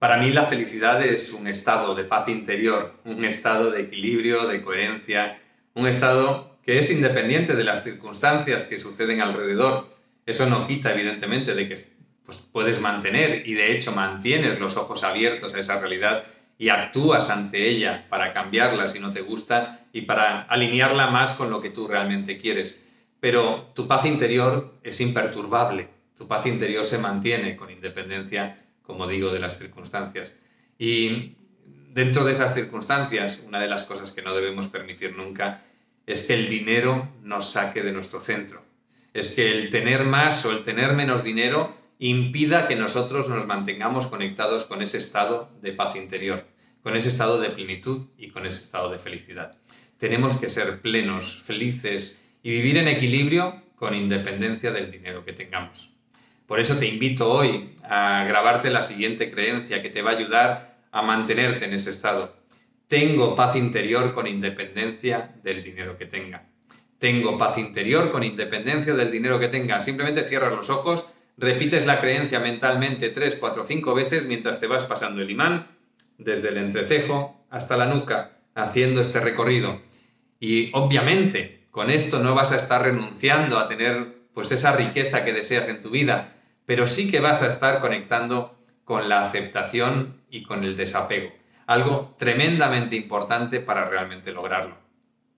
Para mí la felicidad es un estado de paz interior, un estado de equilibrio, de coherencia, un estado que es independiente de las circunstancias que suceden alrededor. Eso no quita, evidentemente, de que pues, puedes mantener y de hecho mantienes los ojos abiertos a esa realidad y actúas ante ella para cambiarla si no te gusta y para alinearla más con lo que tú realmente quieres. Pero tu paz interior es imperturbable, tu paz interior se mantiene con independencia como digo, de las circunstancias. Y dentro de esas circunstancias, una de las cosas que no debemos permitir nunca es que el dinero nos saque de nuestro centro. Es que el tener más o el tener menos dinero impida que nosotros nos mantengamos conectados con ese estado de paz interior, con ese estado de plenitud y con ese estado de felicidad. Tenemos que ser plenos, felices y vivir en equilibrio con independencia del dinero que tengamos. Por eso te invito hoy a grabarte la siguiente creencia que te va a ayudar a mantenerte en ese estado. Tengo paz interior con independencia del dinero que tenga. Tengo paz interior con independencia del dinero que tenga. Simplemente cierras los ojos, repites la creencia mentalmente tres, cuatro, cinco veces mientras te vas pasando el imán desde el entrecejo hasta la nuca, haciendo este recorrido. Y obviamente, con esto no vas a estar renunciando a tener pues esa riqueza que deseas en tu vida, pero sí que vas a estar conectando con la aceptación y con el desapego, algo tremendamente importante para realmente lograrlo.